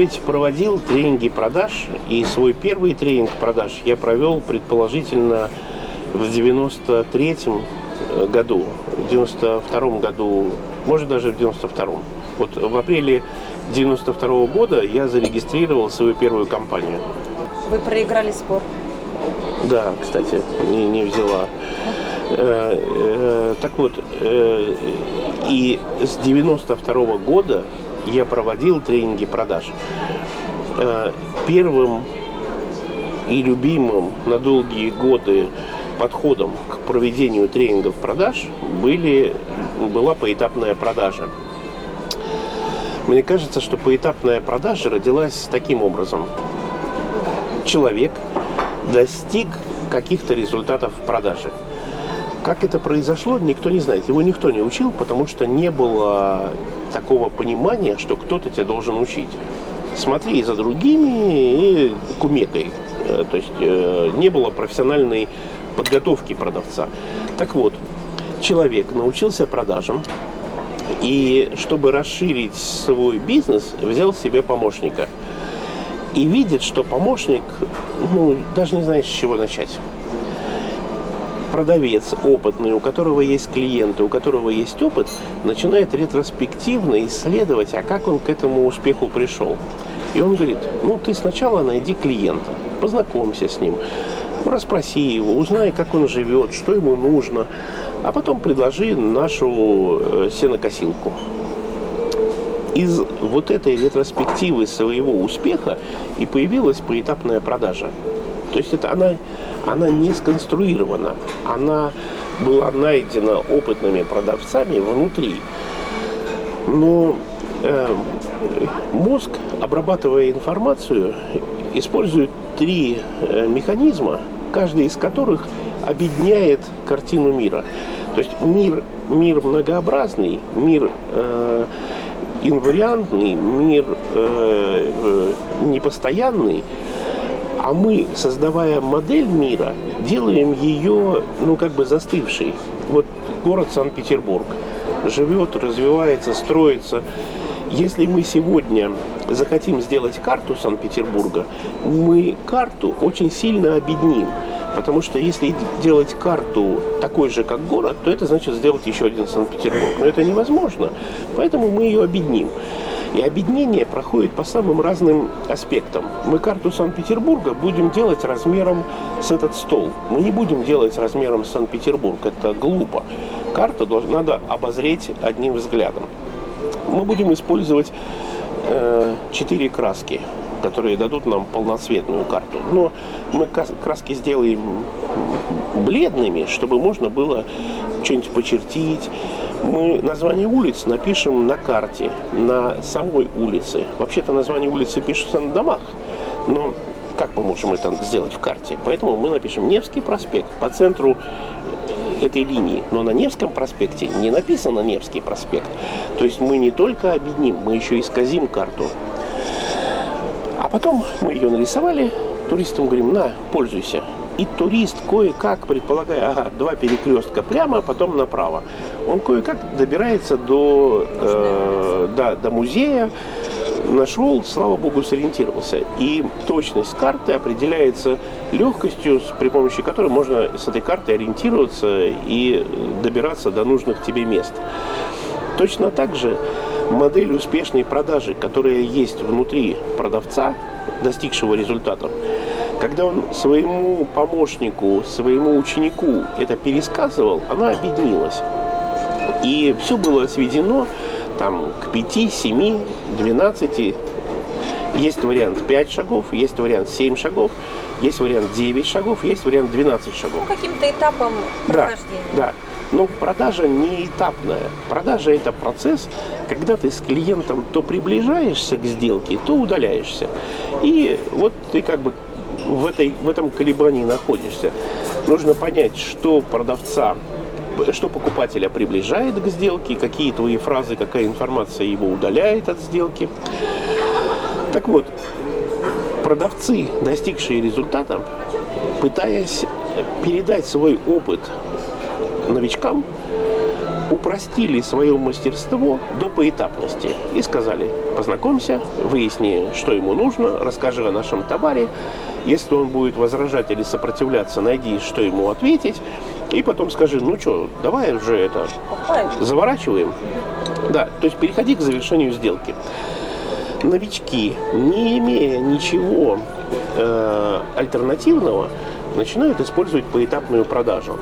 ведь проводил тренинги продаж, и свой первый тренинг продаж я провел предположительно в 93-м э, году, в 92-м году, может даже в 92-м. Вот в апреле 92 -го года я зарегистрировал свою первую компанию. Вы проиграли спор? Да, кстати, не, не взяла. Э, э, так вот, э, и с 92 -го года я проводил тренинги продаж. Э, первым и любимым на долгие годы подходом к проведению тренингов продаж были, была поэтапная продажа. Мне кажется, что поэтапная продажа родилась таким образом. Человек достиг каких-то результатов в продаже. Как это произошло, никто не знает. Его никто не учил, потому что не было такого понимания, что кто-то тебя должен учить. Смотри за другими и кумекай. Э, то есть э, не было профессиональной подготовки продавца. Так вот, человек научился продажам, и чтобы расширить свой бизнес, взял себе помощника. И видит, что помощник, ну, даже не знает, с чего начать. Продавец опытный, у которого есть клиенты, у которого есть опыт, начинает ретроспективно исследовать, а как он к этому успеху пришел. И он говорит, ну ты сначала найди клиента, познакомься с ним, расспроси его, узнай, как он живет, что ему нужно, а потом предложи нашу э, сенокосилку. Из вот этой ретроспективы своего успеха и появилась поэтапная продажа. То есть это она, она не сконструирована, она была найдена опытными продавцами внутри. Но э, мозг, обрабатывая информацию, использует три э, механизма, каждый из которых объединяет картину мира. То есть мир, мир многообразный, мир э, инвариантный, мир э, э, непостоянный, а мы, создавая модель мира, делаем ее, ну, как бы застывшей. Вот город Санкт-Петербург живет, развивается, строится. Если мы сегодня захотим сделать карту Санкт-Петербурга, мы карту очень сильно объединим. Потому что если делать карту такой же, как город, то это значит сделать еще один Санкт-Петербург. Но это невозможно. Поэтому мы ее объединим. И объединение проходит по самым разным аспектам. Мы карту Санкт-Петербурга будем делать размером с этот стол. Мы не будем делать размером Санкт-Петербург. Это глупо. Карту надо обозреть одним взглядом. Мы будем использовать э, четыре краски которые дадут нам полноцветную карту. Но мы краски сделаем бледными, чтобы можно было что-нибудь почертить. Мы название улиц напишем на карте, на самой улице. Вообще-то название улицы пишутся на домах, но как мы можем это сделать в карте? Поэтому мы напишем Невский проспект по ценру этой линии. Но на Невском проспекте не написано Невский проспект. То есть мы не только объединим, мы еще исказим карту. А потом мы ее нарисовали, туристам говорим, на, пользуйся. И турист кое-как, предполагая, ага, два перекрестка прямо, а потом направо, он кое-как добирается до, э, да, до музея, нашел, слава богу, сориентировался. И точность карты определяется легкостью, при помощи которой можно с этой картой ориентироваться и добираться до нужных тебе мест. Точно так же модель успешной продажи, которая есть внутри продавца, достигшего результатов, когда он своему помощнику, своему ученику это пересказывал, она объединилась. И все было сведено там, к 5, 7, 12. Есть вариант 5 шагов, есть вариант 7 шагов, есть вариант 9 шагов, есть вариант 12 шагов. Ну, каким-то этапом прохождения. Да, да. Но продажа не этапная. Продажа – это процесс, когда ты с клиентом то приближаешься к сделке, то удаляешься. И вот ты как бы в, этой, в этом колебании находишься. Нужно понять, что продавца что покупателя приближает к сделке, какие твои фразы, какая информация его удаляет от сделки. Так вот, продавцы, достигшие результата, пытаясь передать свой опыт новичкам, упростили свое мастерство до поэтапности и сказали, познакомься, выясни, что ему нужно, расскажи о нашем товаре, если он будет возражать или сопротивляться, найди, что ему ответить, и потом скажи, ну что, давай уже это заворачиваем. Да, то есть переходи к завершению сделки. Новички, не имея ничего э, альтернативного, начинают использовать поэтапную продажу.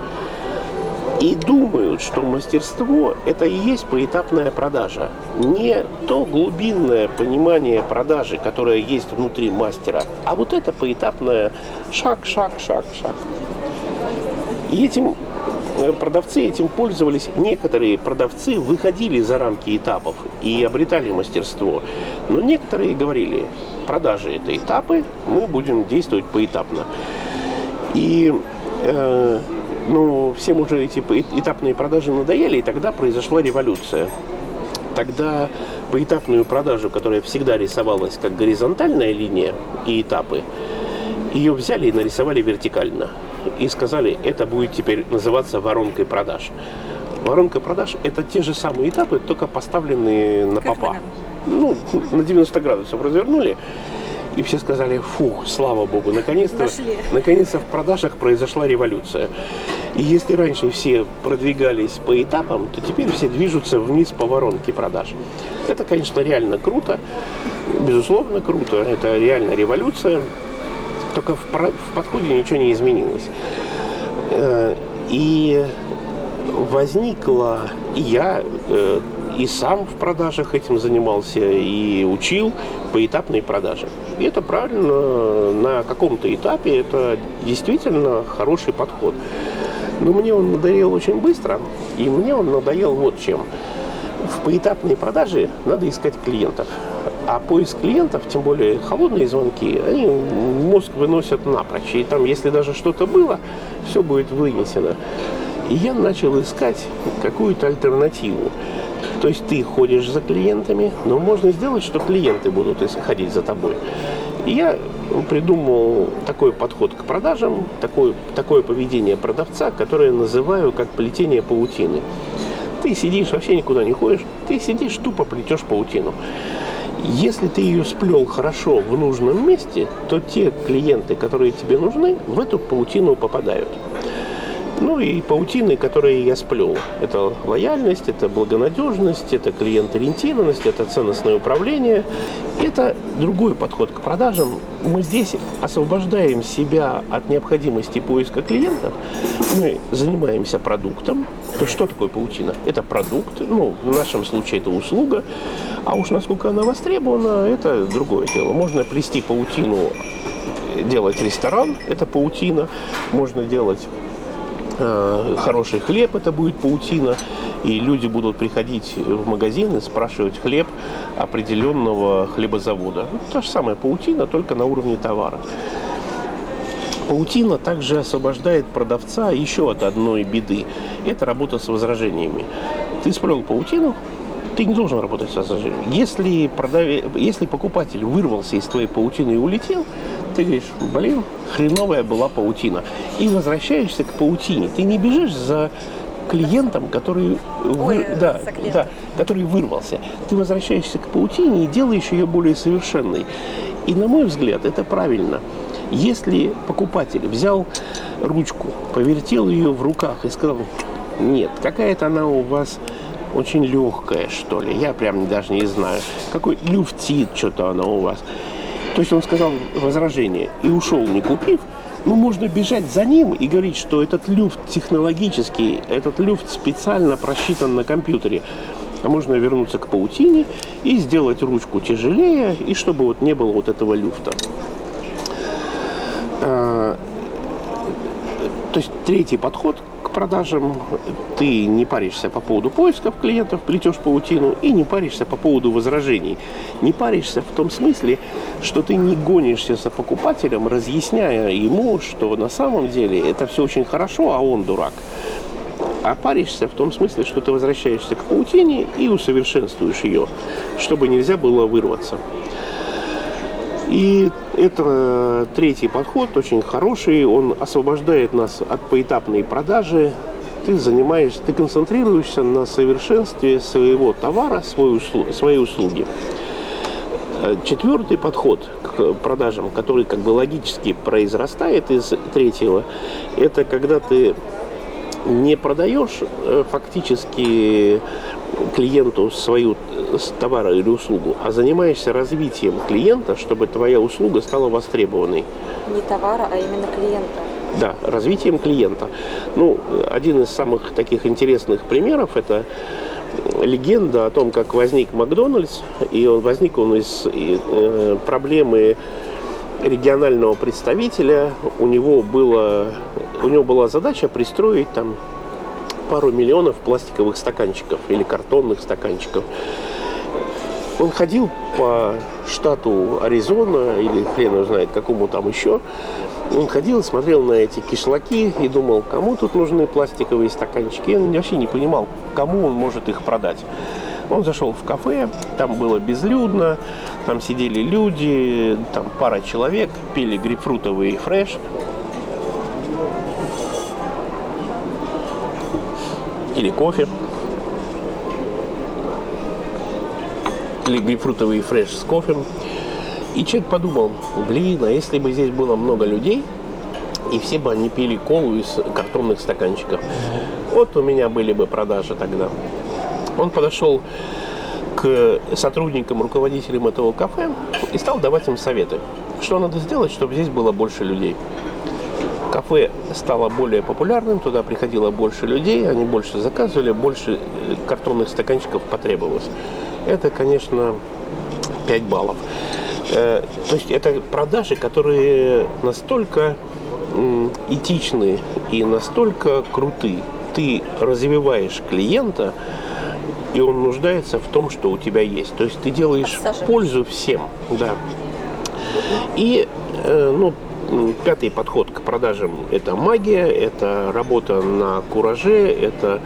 И думают, что мастерство – это и есть поэтапная продажа. Не то глубинное понимание продажи, которое есть внутри мастера, а вот это поэтапное шаг, шаг, шаг, шаг. И этим э, продавцы этим пользовались. Некоторые продавцы выходили за рамки этапов и обретали мастерство. Но некоторые говорили, продажи это этапы, мы будем действовать поэтапно. И э, ну, всем уже эти этапные продажи надоели, и тогда произошла революция. Тогда поэтапную продажу, которая всегда рисовалась как горизонтальная линия и этапы, ее взяли и нарисовали вертикально. И сказали, это будет теперь называться воронкой продаж. Воронка продаж – это те же самые этапы, только поставленные на попа. Ну, на 90 градусов развернули и все сказали, фу, слава богу, наконец-то, наконец-то в продажах произошла революция. И если раньше все продвигались по этапам, то теперь все движутся вниз по воронке продаж. Это, конечно, реально круто, безусловно круто, это реально революция, только в, в подходе ничего не изменилось. Э, и возникла, и я э, и сам в продажах этим занимался, и учил поэтапные продажи. И это правильно, на каком-то этапе это действительно хороший подход. Но мне он надоел очень быстро, и мне он надоел вот чем. В поэтапные продажи надо искать клиентов. А поиск клиентов, тем более холодные звонки, они мозг выносят напрочь. И там, если даже что-то было, все будет вынесено. И я начал искать какую-то альтернативу. То есть ты ходишь за клиентами, но можно сделать, что клиенты будут ходить за тобой. И я придумал такой подход к продажам, такое, такое поведение продавца, которое называю как плетение паутины. Ты сидишь, вообще никуда не ходишь, ты сидишь, тупо плетешь паутину. Если ты ее сплел хорошо в нужном месте, то те клиенты, которые тебе нужны, в эту паутину попадают. Ну и паутины, которые я сплел. Это лояльность, это благонадежность, это клиент-ориентированность, это ценностное управление. Это другой подход к продажам. Мы здесь освобождаем себя от необходимости поиска клиентов. Мы занимаемся продуктом. То что такое паутина? Это продукт, ну, в нашем случае это услуга. А уж насколько она востребована, это другое дело. Можно плести паутину делать ресторан, это паутина. Можно делать хороший хлеб, это будет паутина, и люди будут приходить в магазин и спрашивать хлеб определенного хлебозавода. Ну, та же самая паутина, только на уровне товара. Паутина также освобождает продавца еще от одной беды. Это работа с возражениями. Ты сплел паутину, ты не должен работать с возражением. Если, продаве... Если покупатель вырвался из твоей паутины и улетел, ты говоришь, блин, хреновая была паутина. И возвращаешься к паутине. Ты не бежишь за клиентом, который, Ой, вы, да, да, который вырвался. Ты возвращаешься к паутине и делаешь ее более совершенной. И на мой взгляд, это правильно. Если покупатель взял ручку, повертел ее в руках и сказал, нет, какая-то она у вас очень легкая, что ли, я прям даже не знаю, какой люфтит что-то она у вас. То есть он сказал возражение и ушел, не купив. Ну, можно бежать за ним и говорить, что этот люфт технологический, этот люфт специально просчитан на компьютере. А можно вернуться к паутине и сделать ручку тяжелее, и чтобы вот не было вот этого люфта. А, то есть третий подход продажам, ты не паришься по поводу поисков клиентов, плетешь паутину и не паришься по поводу возражений. Не паришься в том смысле, что ты не гонишься за покупателем, разъясняя ему, что на самом деле это все очень хорошо, а он дурак. А паришься в том смысле, что ты возвращаешься к паутине и усовершенствуешь ее, чтобы нельзя было вырваться. И это третий подход, очень хороший. Он освобождает нас от поэтапной продажи. ты занимаешься, ты концентрируешься на совершенстве своего товара, свой услу- своей услуги. Э, Четвертый подход к продажам, который как бы логически произрастает из третьего, это когда ты не продаешь э, фактически клиенту свою э, товар или услугу, а занимаешься развитием клиента, чтобы твоя услуга стала востребованной. Не товара, а именно клиента. Да, развитием клиента. Ну, один из самых таких интересных примеров это легенда о том, как возник Макдональдс, и он возник он из э, проблемы регионального представителя. У него было, у него была задача пристроить там пару миллионов пластиковых стаканчиков или картонных стаканчиков. Он ходил по штату Аризона или хрен его знает какому там еще. Он ходил, смотрел на эти кишлаки и думал, кому тут нужны пластиковые стаканчики. Он вообще не понимал, кому он может их продать. Он зашел в кафе, там было безлюдно, там сидели люди, там пара человек, пили грейпфрутовый фреш. Или кофе. Или грейпфрутовый фреш с кофе. И человек подумал, блин, а если бы здесь было много людей, и все бы они пили колу из картонных стаканчиков, вот у меня были бы продажи тогда. Он подошел к сотрудникам, руководителям этого кафе и стал давать им советы, что надо сделать, чтобы здесь было больше людей. Кафе стало более популярным, туда приходило больше людей, они больше заказывали, больше э, картонных стаканчиков потребовалось. Это, конечно, 5 баллов. Э, То есть это продажи, которые настолько этичны и настолько круты. Ты развиваешь клиента, и он нуждается в том, что у тебя есть. То есть ты делаешь пользу всем. Да. И э, ну, пятый подход к продажам – это магия, это работа на кураже, это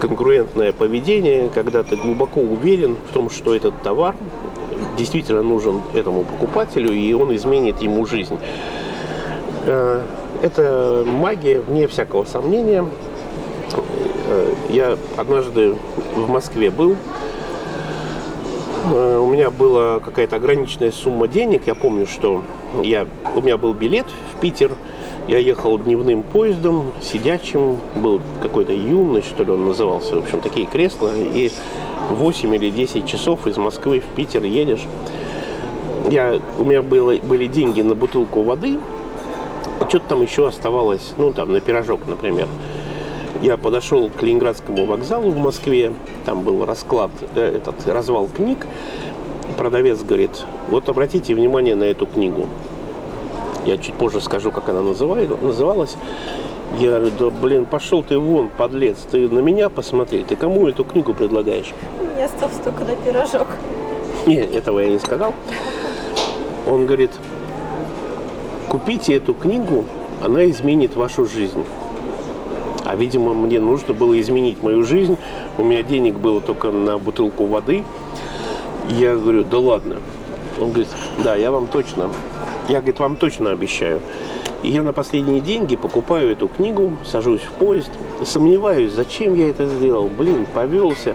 конкурентное поведение, когда ты глубоко уверен в том, что этот товар действительно нужен этому покупателю, и он изменит ему жизнь. Э, Это магия, вне всякого сомнения. Э, Я однажды в Москве был, Э, у меня была какая-то ограниченная сумма денег. Я помню, что я, у меня был билет в Питер. Я ехал дневным поездом, сидячим. Был какой-то юный, что ли, он назывался. В общем, такие кресла. И 8 или 10 часов из Москвы в Питер едешь. Я, у меня было, были деньги на бутылку воды. Что-то там еще оставалось, ну, там, на пирожок, например. Я подошел к Ленинградскому вокзалу в Москве, там был расклад, э, этот развал книг. Продавец говорит, вот обратите внимание на эту книгу. Я чуть позже скажу, как она называет, называлась. Я говорю, да блин, пошел ты вон, подлец, ты на меня посмотри, ты кому эту книгу предлагаешь? Мне остался только на пирожок. Нет, этого я не сказал. Он говорит, купите эту книгу, она изменит вашу жизнь. А, видимо, мне нужно было изменить мою жизнь. У меня денег было только на бутылку воды. Я говорю, да ладно. Он говорит, да, я вам точно, я, говорит, вам точно обещаю. И я на последние деньги покупаю эту книгу, сажусь в поезд, сомневаюсь, зачем я это сделал. Блин, повелся.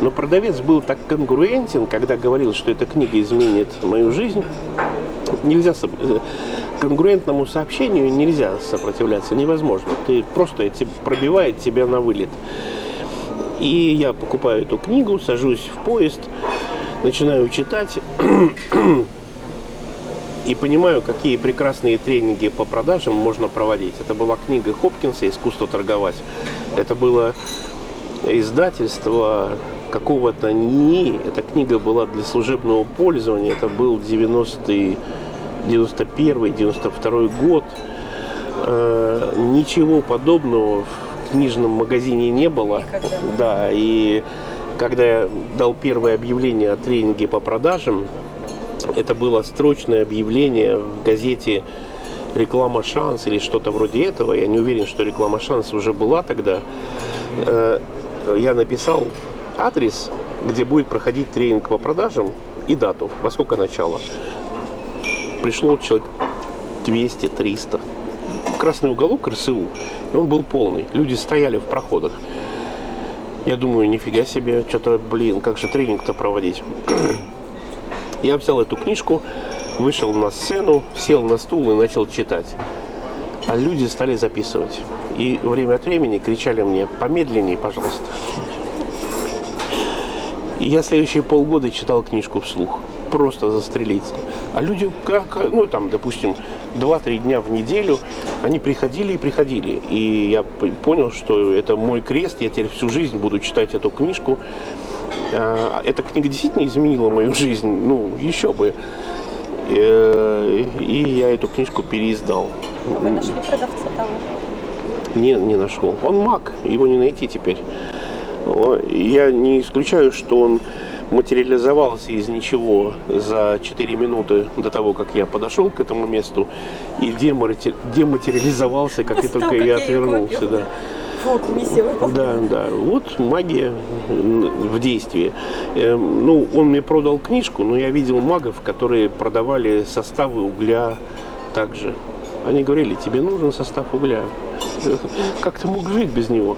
Но продавец был так конгруентен, когда говорил, что эта книга изменит мою жизнь. Нельзя э, конгруентному сообщению нельзя сопротивляться, невозможно. Ты просто это пробивает тебя на вылет. И я покупаю эту книгу, сажусь в поезд, начинаю читать и понимаю, какие прекрасные тренинги по продажам можно проводить. Это была книга Хопкинса «Искусство торговать». Это было издательство какого-то НИИ. Эта книга была для служебного пользования. Это был 90-й, 91 92 год. Э, Ничего подобного в книжном магазине не было. Никогда. Да, и когда я дал первое объявление о тренинге по продажам, это было строчное объявление в газете «Реклама Шанс» или что-то вроде этого. Я не уверен, что «Реклама Шанс» уже была тогда. Э, Я написал адрес, где будет проходить тренинг по продажам и дату, во сколько начало. Пришло человек 200-300. красный уголок РСУ, и он был полный. Люди стояли в проходах. Я думаю, нифига себе, что-то, блин, как же тренинг-то проводить. Я взял эту книжку, вышел на сцену, сел на стул и начал читать. А люди стали записывать. И время от времени кричали мне, помедленнее, пожалуйста. И я следующие полгода читал книжку вслух. Просто застрелиться. А люди, как, ну там, допустим, 2-3 дня в неделю, они приходили и приходили. И я понял, что это мой крест, я теперь всю жизнь буду читать эту книжку. А, эта книга действительно изменила мою жизнь, ну, еще бы. Э, и я эту книжку переиздал. Вы нашли продавца того? Не, не нашел. Он маг, его не найти теперь. Я не исключаю, что он материализовался из ничего за 4 минуты до того, как я подошел к этому месту, и дематериализовался, как и только я отвернулся. Да. Вот, миссия Да, да. Вот магия в действии. Эм, ну, он мне продал книжку, но я видел магов, которые продавали составы угля также. Они говорили, тебе нужен состав угля. Как ты мог жить без него?